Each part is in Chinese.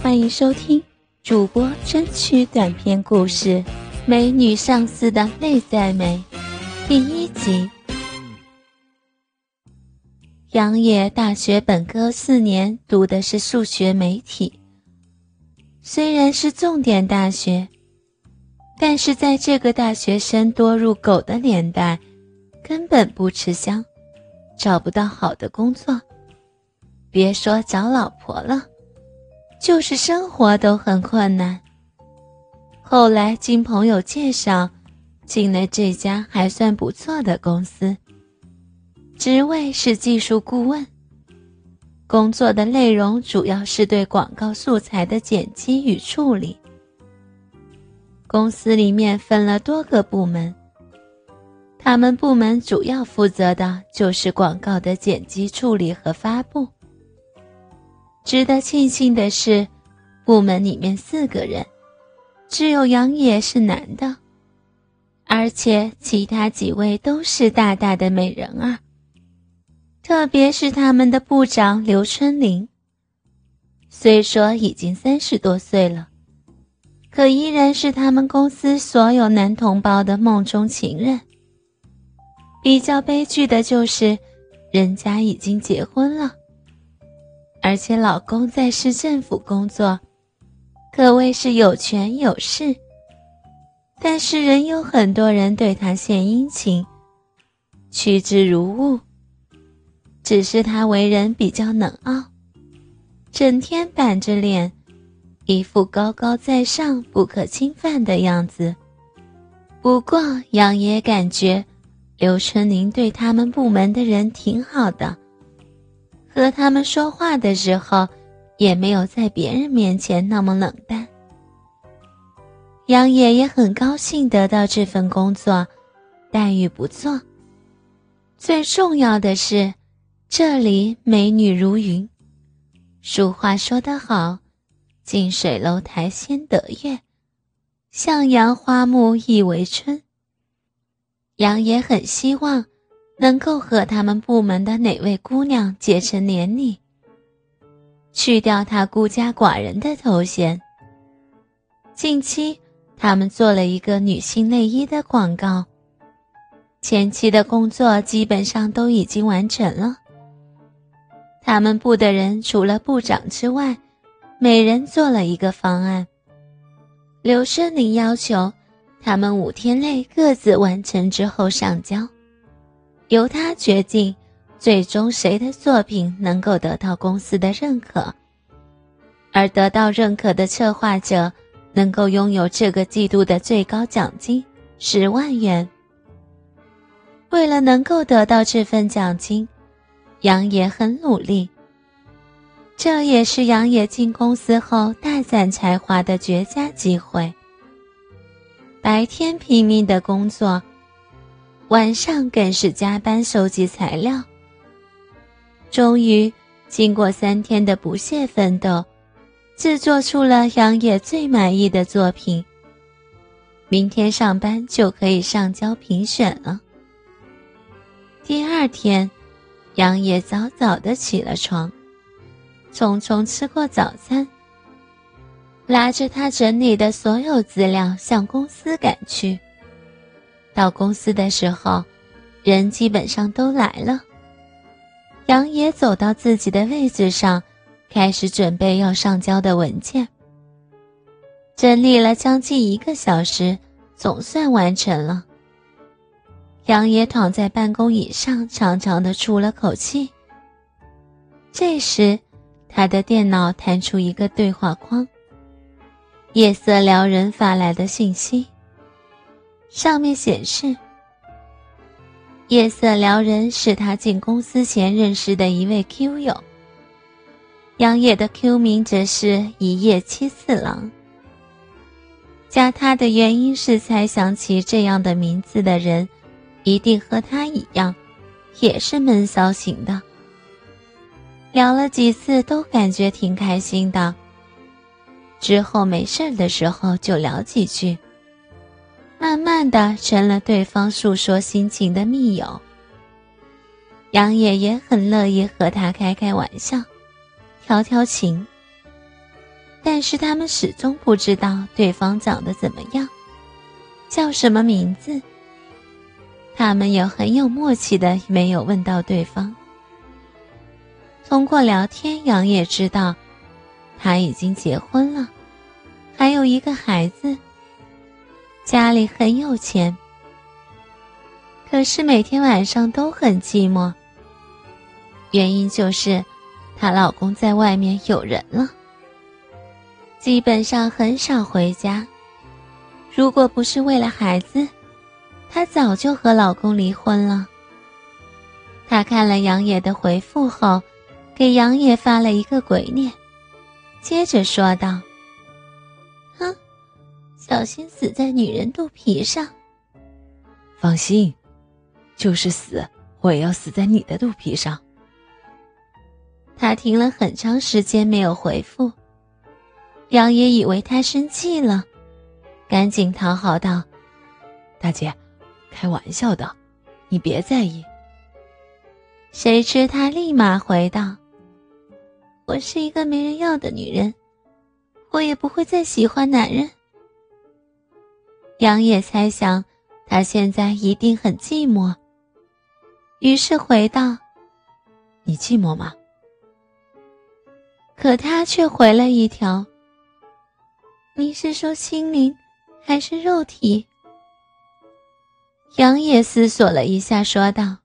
欢迎收听主播争取短篇故事《美女上司的内在美》第一集。杨野大学本科四年读的是数学媒体，虽然是重点大学，但是在这个大学生多入狗的年代，根本不吃香，找不到好的工作，别说找老婆了。就是生活都很困难。后来经朋友介绍，进了这家还算不错的公司，职位是技术顾问。工作的内容主要是对广告素材的剪辑与处理。公司里面分了多个部门，他们部门主要负责的就是广告的剪辑处理和发布。值得庆幸的是，部门里面四个人，只有杨野是男的，而且其他几位都是大大的美人儿。特别是他们的部长刘春林，虽说已经三十多岁了，可依然是他们公司所有男同胞的梦中情人。比较悲剧的就是，人家已经结婚了。而且老公在市政府工作，可谓是有权有势。但是仍有很多人对他献殷勤，趋之如鹜。只是他为人比较冷傲，整天板着脸，一副高高在上、不可侵犯的样子。不过杨爷感觉，刘春林对他们部门的人挺好的。和他们说话的时候，也没有在别人面前那么冷淡。杨爷爷很高兴得到这份工作，待遇不错。最重要的是，这里美女如云。俗话说得好，“近水楼台先得月，向阳花木易为春。”杨爷很希望。能够和他们部门的哪位姑娘结成连理，去掉他孤家寡人的头衔。近期，他们做了一个女性内衣的广告，前期的工作基本上都已经完成了。他们部的人除了部长之外，每人做了一个方案。刘胜林要求他们五天内各自完成之后上交。由他决定，最终谁的作品能够得到公司的认可，而得到认可的策划者能够拥有这个季度的最高奖金十万元。为了能够得到这份奖金，杨野很努力。这也是杨野进公司后大展才华的绝佳机会。白天拼命的工作。晚上更是加班收集材料。终于，经过三天的不懈奋斗，制作出了杨野最满意的作品。明天上班就可以上交评选了。第二天，杨野早早的起了床，匆匆吃过早餐，拿着他整理的所有资料向公司赶去。到公司的时候，人基本上都来了。杨野走到自己的位置上，开始准备要上交的文件。整理了将近一个小时，总算完成了。杨野躺在办公椅上，长长的出了口气。这时，他的电脑弹出一个对话框，夜色撩人发来的信息。上面显示，夜色撩人是他进公司前认识的一位 Q 友。杨野的 Q 名则是一夜七次郎。加他的原因是猜想起这样的名字的人，一定和他一样，也是闷骚型的。聊了几次都感觉挺开心的，之后没事的时候就聊几句。慢慢的成了对方诉说心情的密友。杨野也很乐意和他开开玩笑，调调情。但是他们始终不知道对方长得怎么样，叫什么名字。他们也很有默契的没有问到对方。通过聊天，杨也知道他已经结婚了，还有一个孩子，家里很有钱。可是每天晚上都很寂寞，原因就是她老公在外面有人了，基本上很少回家。如果不是为了孩子，她早就和老公离婚了。她看了杨野的回复后，给杨野发了一个鬼脸，接着说道：“，小心死在女人肚皮上。放心。”就是死，我也要死在你的肚皮上。他停了很长时间没有回复，杨爷以为他生气了，赶紧讨好道：“大姐，开玩笑的，你别在意。”谁知他立马回道：“我是一个没人要的女人，我也不会再喜欢男人。”杨野猜想，他现在一定很寂寞。于是回道：“你寂寞吗？”可他却回了一条：“你是说心灵，还是肉体？”杨野思索了一下，说道：“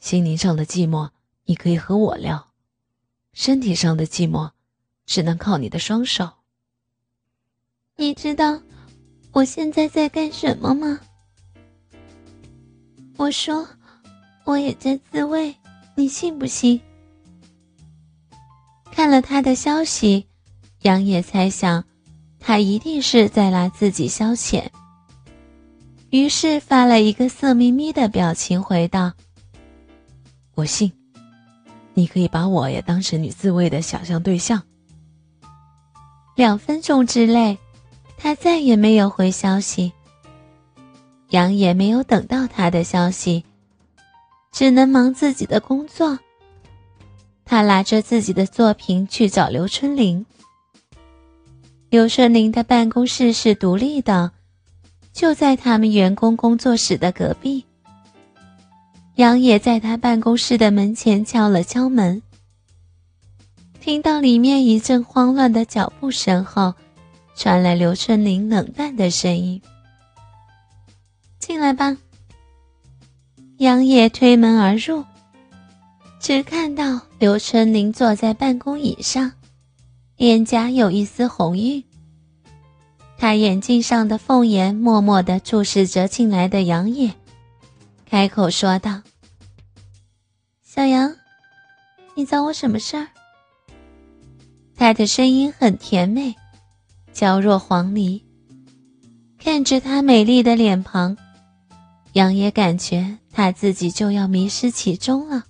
心灵上的寂寞，你可以和我聊；身体上的寂寞，只能靠你的双手。你知道我现在在干什么吗？”我说。我也在自慰，你信不信？看了他的消息，杨野猜想，他一定是在拿自己消遣，于是发了一个色眯眯的表情回道：“我信，你可以把我也当成你自慰的想象对象。”两分钟之内，他再也没有回消息。杨野没有等到他的消息。只能忙自己的工作。他拿着自己的作品去找刘春玲。刘春玲的办公室是独立的，就在他们员工工作室的隔壁。杨野在他办公室的门前敲了敲门，听到里面一阵慌乱的脚步声后，传来刘春玲冷淡的声音：“进来吧。”杨野推门而入，只看到刘春玲坐在办公椅上，脸颊有一丝红晕。他眼镜上的凤眼默默地注视着进来的杨野，开口说道：“小杨，你找我什么事儿？”他的声音很甜美，娇若黄鹂。看着她美丽的脸庞，杨也感觉。他自己就要迷失其中了，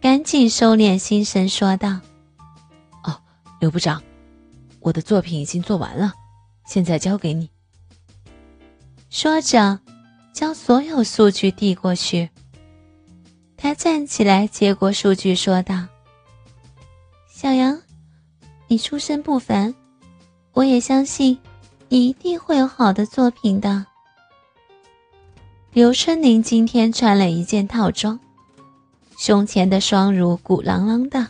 赶紧收敛心神，说道：“哦，刘部长，我的作品已经做完了，现在交给你。”说着，将所有数据递过去。他站起来接过数据，说道：“小杨，你出身不凡，我也相信你一定会有好的作品的。”刘春宁今天穿了一件套装，胸前的双乳鼓囊囊的，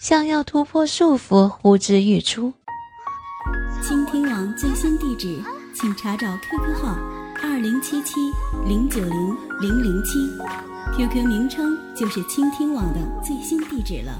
想要突破束缚，呼之欲出。倾听网最新地址，请查找 QQ 号二零七七零九零零零七，QQ 名称就是倾听网的最新地址了。